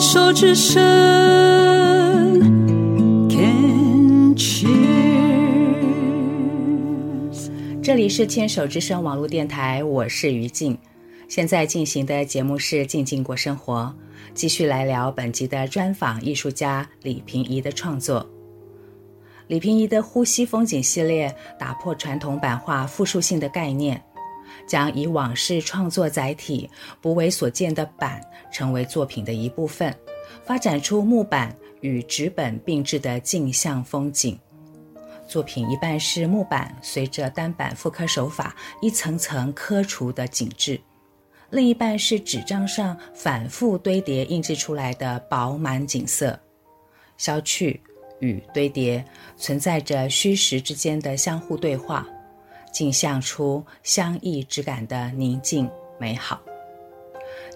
牵手之声，Can cheers。这里是牵手之声网络电台，我是于静。现在进行的节目是《静静过生活》，继续来聊本集的专访艺术家李屏仪的创作。李屏仪的呼吸风景系列打破传统版画复数性的概念。将以往式创作载体、不为所见的板成为作品的一部分，发展出木板与纸本并置的镜像风景。作品一半是木板随着单板复刻手法一层层刻出的景致，另一半是纸张上反复堆叠印制出来的饱满景色。消去与堆叠存在着虚实之间的相互对话。镜像出相异之感的宁静美好。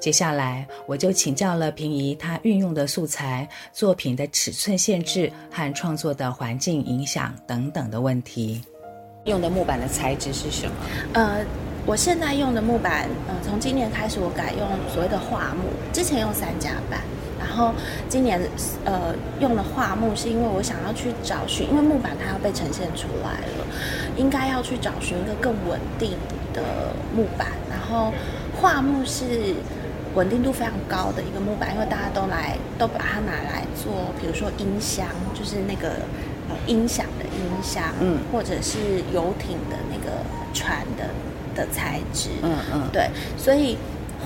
接下来，我就请教了平移他运用的素材、作品的尺寸限制和创作的环境影响等等的问题。用的木板的材质是什么？呃，我现在用的木板，呃，从今年开始我改用所谓的桦木，之前用三甲板。然后今年呃用了桦木，是因为我想要去找寻，因为木板它要被呈现出来了，应该要去找寻一个更稳定的木板。然后桦木是稳定度非常高的一个木板，因为大家都来都把它拿来做，比如说音箱，就是那个呃音响的音箱，嗯，或者是游艇的那个船的的材质，嗯嗯，对，所以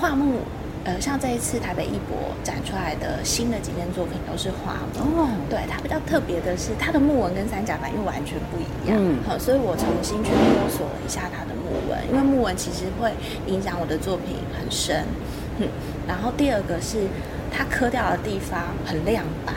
桦木。呃，像这一次台北艺博展出来的新的几件作品都是花木。哦，对，它比较特别的是它的木纹跟三甲板又完全不一样。嗯，好，所以我重新去摸索了一下它的木纹，因为木纹其实会影响我的作品很深。嗯，然后第二个是它刻掉的地方很亮白。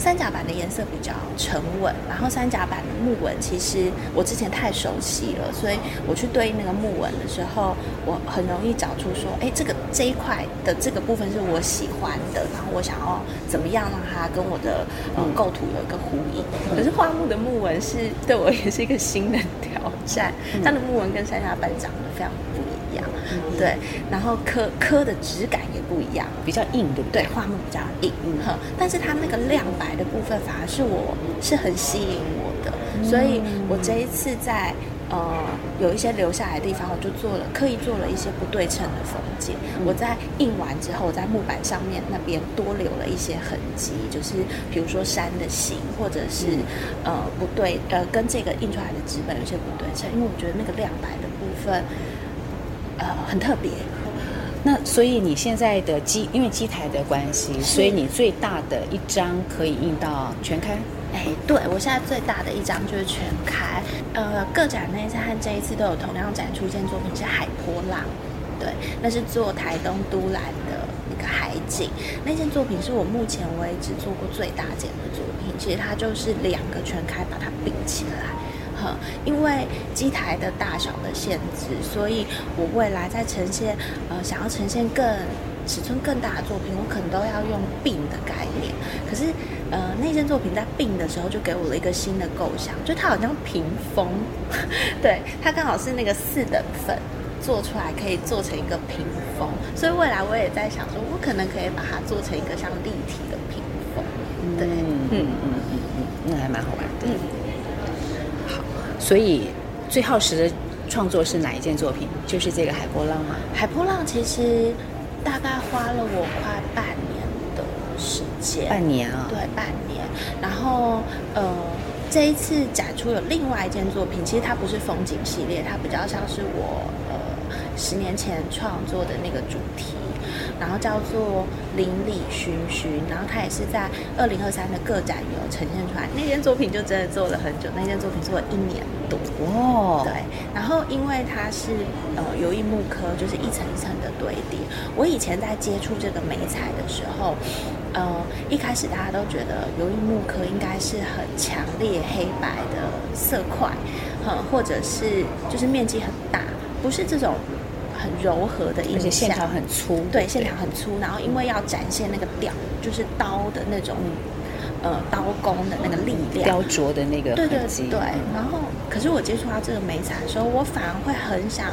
三甲板的颜色比较沉稳，然后三甲板的木纹其实我之前太熟悉了，所以我去对应那个木纹的时候，我很容易找出说，哎，这个这一块的这个部分是我喜欢的，然后我想要怎么样让它跟我的嗯构图有一个呼应。可是花木的木纹是对我也是一个新的挑战，它的木纹跟三甲板长得非常不一样，对，然后刻刻的质感也不一样，比较硬，对不对？对，樺木比较硬，哈，但是它那个亮白。的部分反而是我是很吸引我的，所以我这一次在呃有一些留下来的地方，我就做了刻意做了一些不对称的风景。我在印完之后，在木板上面那边多留了一些痕迹，就是比如说山的形，或者是呃不对呃跟这个印出来的纸本有些不对称，因为我觉得那个亮白的部分呃很特别。那所以你现在的机，因为机台的关系，所以你最大的一张可以印到全开。哎，对，我现在最大的一张就是全开。呃，个展那一次和这一次都有同样展出一件作品是海波浪，对，那是做台东都兰的一个海景。那件作品是我目前为止做过最大件的作品，其实它就是两个全开把它并起来。因为机台的大小的限制，所以我未来在呈现呃想要呈现更尺寸更大的作品，我可能都要用并的概念。可是呃那件作品在并的时候，就给我了一个新的构想，就它好像屏风，对，它刚好是那个四等份做出来可以做成一个屏风，所以未来我也在想说，我可能可以把它做成一个像立体的屏风。对，嗯嗯嗯嗯嗯，那还蛮好玩的。嗯所以最耗时的创作是哪一件作品？就是这个海波浪吗？海波浪其实大概花了我快半年的时间。半年啊？对，半年。然后呃，这一次展出有另外一件作品，其实它不是风景系列，它比较像是我呃十年前创作的那个主题。然后叫做邻里寻寻，然后它也是在二零二三的个展有呈现出来。那件作品就真的做了很久，那件作品做了一年多。哦，对。然后因为它是呃油印木刻，就是一层一层的堆叠。我以前在接触这个媒材的时候，呃，一开始大家都觉得油印木刻应该是很强烈黑白的色块，嗯，或者是就是面积很大，不是这种。很柔和的印象，而且线条很粗，对，线条很粗。然后因为要展现那个雕，就是刀的那种，呃，刀工的那个力量，雕琢的那个，对对对。然后，可是我接触到这个美彩的时候，我反而会很想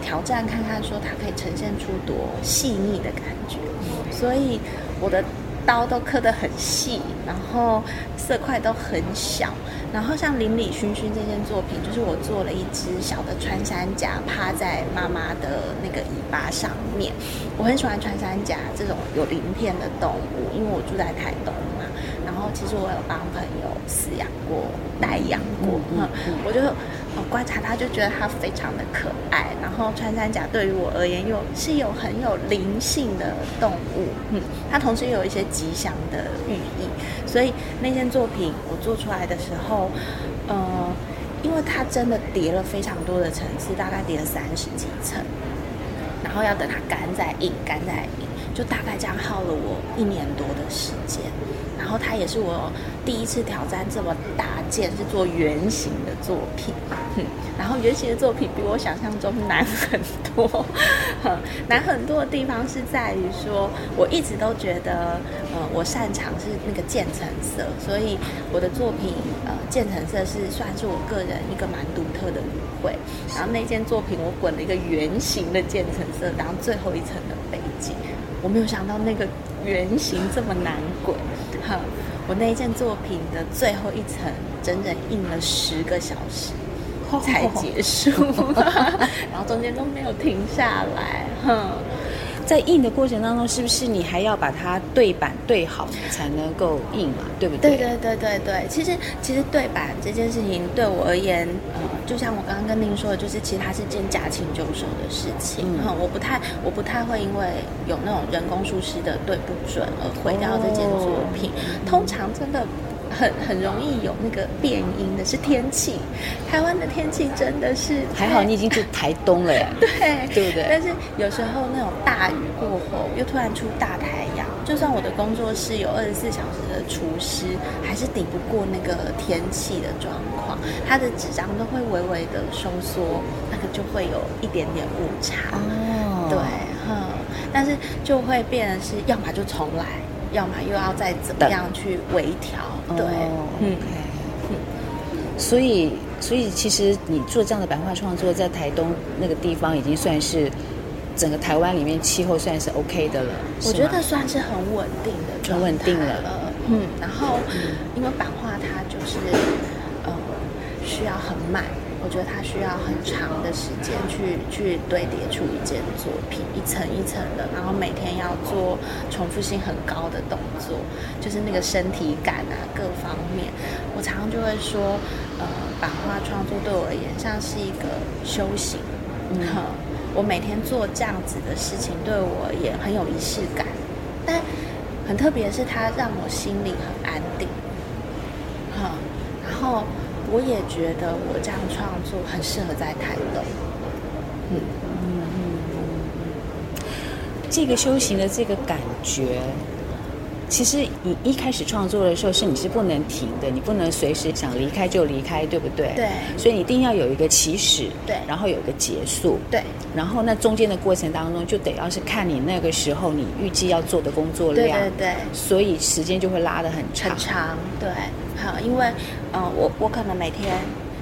挑战看看，说它可以呈现出多细腻的感觉。所以我的刀都刻得很细，然后色块都很小。然后像《邻里熏熏》这件作品，就是我做了一只小的穿山甲趴在妈妈的那个尾巴上面。我很喜欢穿山甲这种有鳞片的动物，因为我住在台东嘛。然后其实我有帮朋友饲养过、代养过，嗯，我就。观察它，就觉得它非常的可爱。然后穿山甲对于我而言，又是有很有灵性的动物，嗯，它同时又有一些吉祥的寓意。所以那件作品我做出来的时候，呃，因为它真的叠了非常多的层次，大概叠了三十几层，然后要等它干再印，干再印，就大概这样耗了我一年多的时间。然后它也是我第一次挑战这么大件，是做圆形的作品。然后圆形的作品比我想象中难很多，难很多的地方是在于说，我一直都觉得，呃，我擅长是那个渐层色，所以我的作品，呃，渐层色是算是我个人一个蛮独特的语汇。然后那件作品我滚了一个圆形的渐层色当最后一层的背景，我没有想到那个圆形这么难滚，哈，我那一件作品的最后一层整整印了十个小时。才结束，然后中间都没有停下来。哼，在印的过程当中，是不是你还要把它对版对好才能够印嘛？对不对？对对对对对。其实其实对版这件事情对我而言，呃，就像我刚刚跟您说的，就是其实它是件驾轻就熟的事情。嗯，我不太我不太会因为有那种人工术师的对不准而毁掉这件作品。哦，通常真的。很很容易有那个变音的，是天气。台湾的天气真的是还好，你已经住台东了呀，对对不对？但是有时候那种大雨过后，又突然出大太阳，就算我的工作室有二十四小时的厨师，还是抵不过那个天气的状况，它的纸张都会微微的收缩，那个就会有一点点误差。哦，对，哼，但是就会变成是，要么就重来。要么又要再怎么样去微调，对，嗯，所以，所以其实你做这样的版画创作，在台东那个地方已经算是整个台湾里面气候算是 OK 的了。我觉得算是很稳定的，很稳定了。嗯，然后因为版画它就是呃需要很慢。我觉得它需要很长的时间去去堆叠出一件作品，一层一层的，然后每天要做重复性很高的动作，就是那个身体感啊，各方面。我常常就会说，呃，版画创作对我而言像是一个修行。嗯，我每天做这样子的事情，对我也很有仪式感。但很特别是，它让我心里很安定。哈，然后。我也觉得我这样创作很适合在台东。嗯嗯嗯，这个修行的这个感觉，其实你一开始创作的时候是你是不能停的，你不能随时想离开就离开，对不对？对。所以你一定要有一个起始，对，然后有一个结束，对。然后那中间的过程当中，就得要是看你那个时候你预计要做的工作量，对对对。所以时间就会拉得很长，很长，对。好，因为，嗯、呃，我我可能每天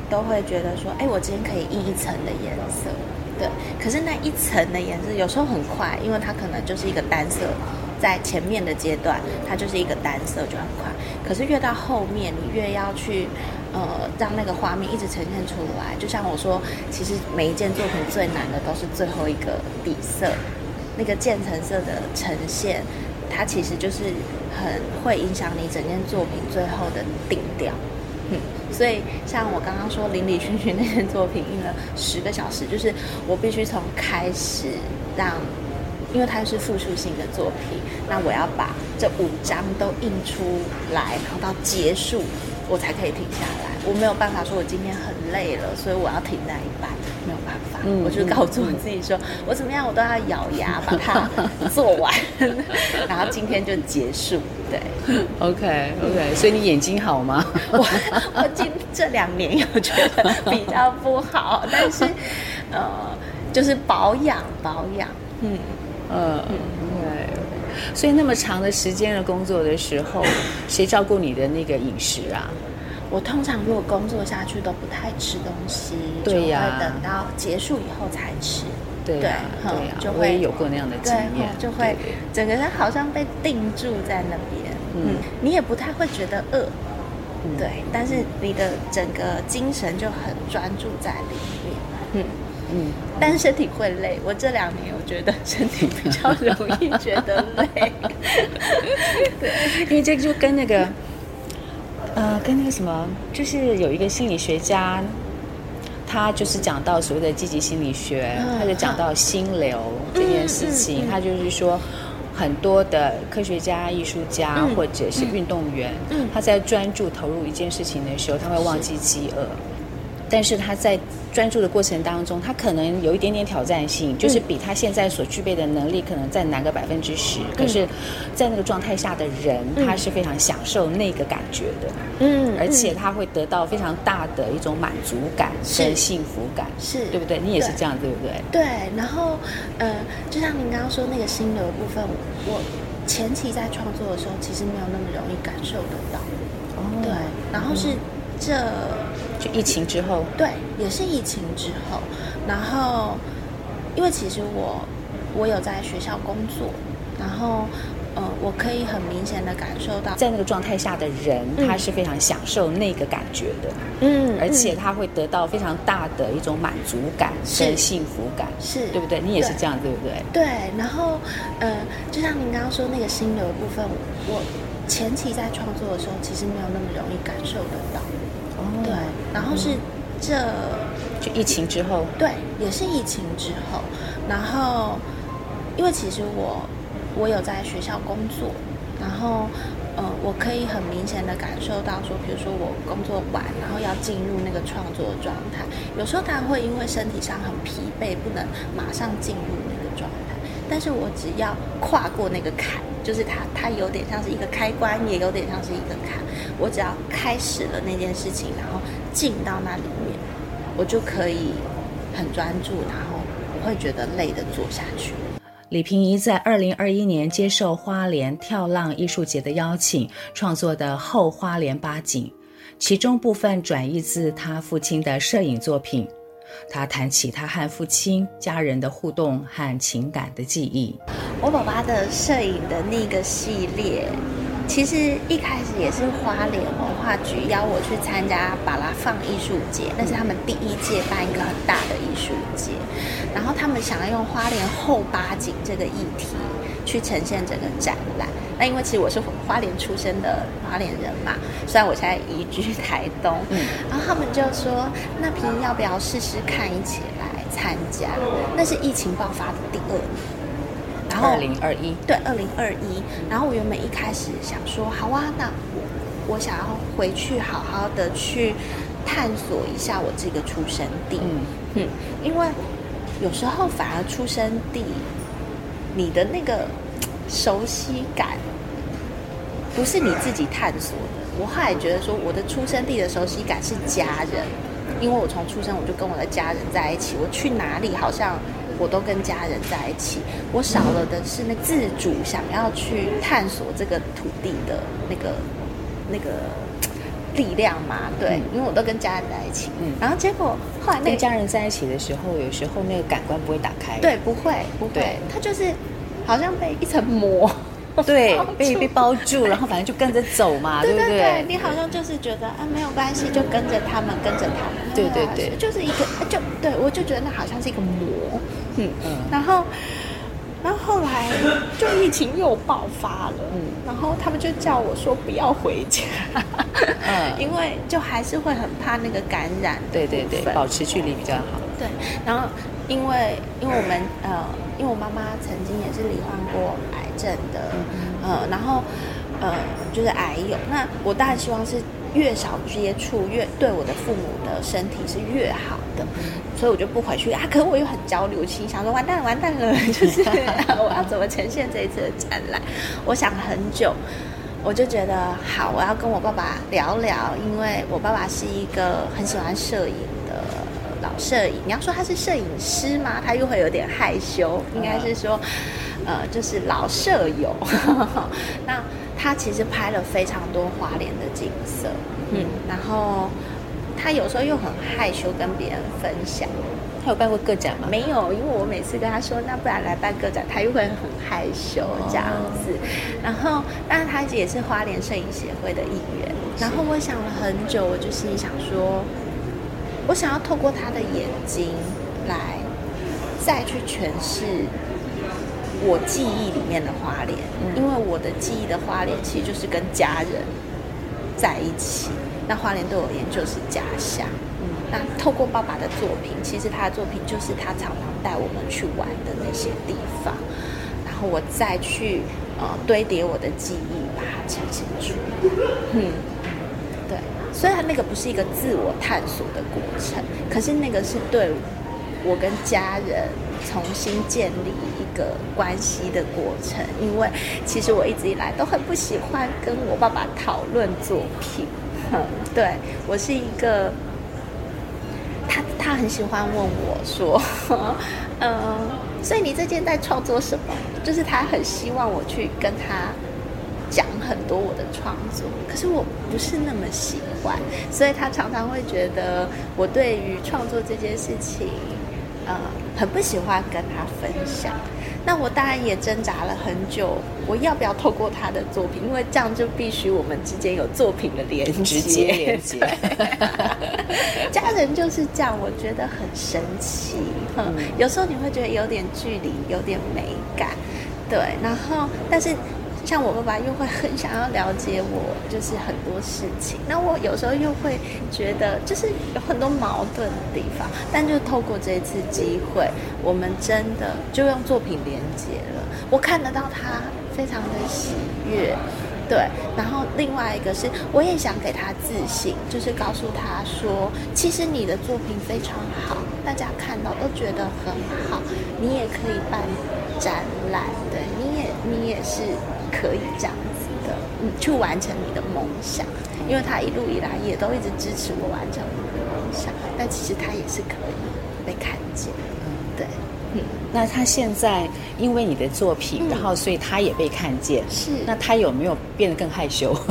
都会觉得说，哎，我今天可以印一层的颜色，对。可是那一层的颜色有时候很快，因为它可能就是一个单色，在前面的阶段，它就是一个单色就很快。可是越到后面，你越要去，呃，让那个画面一直呈现出来。就像我说，其实每一件作品最难的都是最后一个底色，那个渐层色的呈现。它其实就是很会影响你整件作品最后的定调，嗯，所以像我刚刚说《邻里熏熏》那件作品印了十个小时，就是我必须从开始让，因为它是复数性的作品，那我要把这五张都印出来，然后到结束我才可以停下来。我没有办法说我今天很累了，所以我要停在一半。没有办法，嗯、我就告诉我自己说，嗯、我怎么样我都要咬牙把它做完，然后今天就结束。对，OK OK，所以你眼睛好吗？我我今这两年有觉得比较不好，但是呃，就是保养保养，嗯呃嗯对，所以那么长的时间的工作的时候，谁照顾你的那个饮食啊？我通常如果工作下去都不太吃东西，对呀，就会等到结束以后才吃。对啊，对啊，就会有过那样的经验，就会整个人好像被定住在那边，嗯，你也不太会觉得饿，对，但是你的整个精神就很专注在里面，嗯嗯，但是身体会累。我这两年我觉得身体比较容易觉得累，对，因为这个就跟那个。呃，跟那个什么，就是有一个心理学家，他就是讲到所谓的积极心理学，他就讲到心流这件事情，他就是说，很多的科学家、艺术家或者是运动员，他在专注投入一件事情的时候，他会忘记饥饿。但是他在专注的过程当中，他可能有一点点挑战性，就是比他现在所具备的能力可能再难个百分之十。可是，在那个状态下的人，他是非常享受那个感觉的。嗯，而且他会得到非常大的一种满足感跟幸福感，是对不对？你也是这样，对不对？对。然后，呃，就像您刚刚说那个心流的部分，我前期在创作的时候，其实没有那么容易感受得到。哦。对。然后是这。就疫情之后，对，也是疫情之后。然后，因为其实我我有在学校工作，然后呃，我可以很明显的感受到，在那个状态下的人，嗯、他是非常享受那个感觉的，嗯，而且他会得到非常大的一种满足感跟幸福感，是对不对？你也是这样，对，对不对？对。然后，呃，就像您刚刚说那个心流的部分，我前期在创作的时候，其实没有那么容易感受得到。对，然后是这，就疫情之后，对，也是疫情之后。然后，因为其实我我有在学校工作，然后呃，我可以很明显的感受到说，比如说我工作完，然后要进入那个创作状态，有时候当然会因为身体上很疲惫，不能马上进入那个状态。但是我只要跨过那个坎，就是它，它有点像是一个开关，也有点像是一个坎。我只要开始了那件事情，然后进到那里面，我就可以很专注，然后不会觉得累的做下去。李萍仪在二零二一年接受花莲跳浪艺术节的邀请，创作的《后花莲八景》，其中部分转译自他父亲的摄影作品。他谈起他和父亲、家人的互动和情感的记忆。我爸爸的摄影的那个系列，其实一开始也是花莲文化局邀我去参加巴拉放艺术节，那是他们第一届办一个很大的艺术节，然后他们想要用花莲后八景这个议题去呈现整个展览。那因为其实我是花莲出生的花莲人嘛，虽然我现在移居台东，嗯，然后他们就说，那平要不要试试看一起来参加？那是疫情爆发的第二年，然后二零二一，对，二零二一。然后我原本一开始想说，好啊，那我我想要回去好好的去探索一下我这个出生地，嗯嗯，因为有时候反而出生地，你的那个。熟悉感不是你自己探索的。我后来觉得说，我的出生地的熟悉感是家人，因为我从出生我就跟我的家人在一起，我去哪里好像我都跟家人在一起。我少了的是那自主想要去探索这个土地的那个那个力量嘛。对，因为我都跟家人在一起。嗯，然后结果后来那个跟家人在一起的时候，有时候那个感官不会打开。对，不会，不会，他就是。好像被一层膜，对，被被包住，然后反正就跟着走嘛，对不对？对，你好像就是觉得啊，没有关系，就跟着他们，跟着他们，对对对，就是一个，就对我就觉得那好像是一个魔，嗯嗯，然后，然后后来就疫情又爆发了，嗯，然后他们就叫我说不要回家，嗯，因为就还是会很怕那个感染，对对对，保持距离比较好，对，然后。因为，因为我们呃，因为我妈妈曾经也是罹患过癌症的，呃，然后呃，就是癌友。那我当然希望是越少接触，越对我的父母的身体是越好的，所以我就不回去啊。可是我又很焦虑，我心想说完蛋了，完蛋了，就是 我要怎么呈现这一次的展览？我想很久，我就觉得好，我要跟我爸爸聊聊，因为我爸爸是一个很喜欢摄影的。老摄影，你要说他是摄影师吗？他又会有点害羞。应该是说，呃，就是老舍友。那他其实拍了非常多花莲的景色，嗯，然后他有时候又很害羞跟别人分享。他有办过个展吗？没有，因为我每次跟他说，那不然来办个展，他又会很害羞这样子。哦、然后，但是他也是花莲摄影协会的一员。然后我想了很久，我就心里想说，我想要透过他的眼睛来再去诠释我记忆里面的花莲，嗯、因为我的记忆的花莲其实就是跟家人在一起。那花莲对我而言就是家乡。嗯，那透过爸爸的作品，其实他的作品就是他常常带我们去玩的那些地方，然后我再去呃堆叠我的记忆，把它呈现出来。嗯，对。虽然那个不是一个自我探索的过程，可是那个是对我跟家人重新建立一个关系的过程。因为其实我一直以来都很不喜欢跟我爸爸讨论作品。嗯，对，我是一个，他他很喜欢问我说，嗯，所以你最近在创作什么？就是他很希望我去跟他讲很多我的创作，可是我不是那么喜欢，所以他常常会觉得我对于创作这件事情，呃，很不喜欢跟他分享。那我当然也挣扎了很久，我要不要透过他的作品？因为这样就必须我们之间有作品的连接，直接连接。家人就是这样，我觉得很神奇。嗯，有时候你会觉得有点距离，有点美感，对。然后，但是。像我爸爸又会很想要了解我，就是很多事情。那我有时候又会觉得，就是有很多矛盾的地方。但就透过这次机会，我们真的就用作品连接了。我看得到他非常的喜悦，对。然后另外一个是，我也想给他自信，就是告诉他说，其实你的作品非常好，大家看到都觉得很好，你也可以办展览，对，你也你也是。可以这样子的，嗯，去完成你的梦想，因为他一路以来也都一直支持我完成我的梦想，但其实他也是可以被看见。的，对，嗯，那他现在因为你的作品，嗯、然后所以他也被看见，是，那他有没有变得更害羞？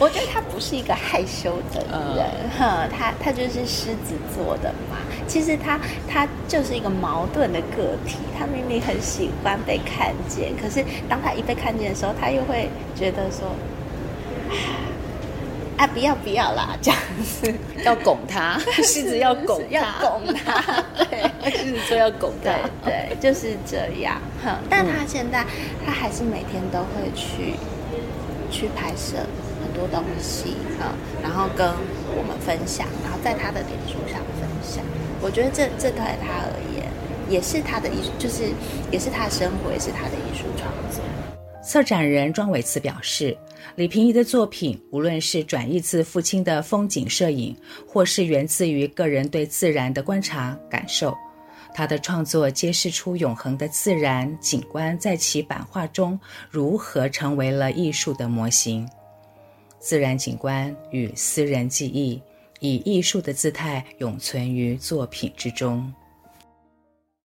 我觉得他不是一个害羞的人，哈、嗯，他他就是狮子座的嘛。其实他他就是一个矛盾的个体，他明明很喜欢被看见，可是当他一被看见的时候，他又会觉得说，啊，不要不要啦，这样子。要拱他，狮子要拱要拱他，对，狮子说要拱他，对，对，就是这样。哼，但他现在他还是每天都会去去拍摄。很多东西啊，然后跟我们分享，然后在他的脸书上分享。我觉得这这对他而言，也是他的艺术，就是也是他的生活，也是他的艺术创作。策展人庄伟慈表示，李平怡的作品，无论是转译自父亲的风景摄影，或是源自于个人对自然的观察感受，他的创作揭示出永恒的自然景观在其版画中如何成为了艺术的模型。自然景观与私人记忆。以艺术的姿态永存于作品之中。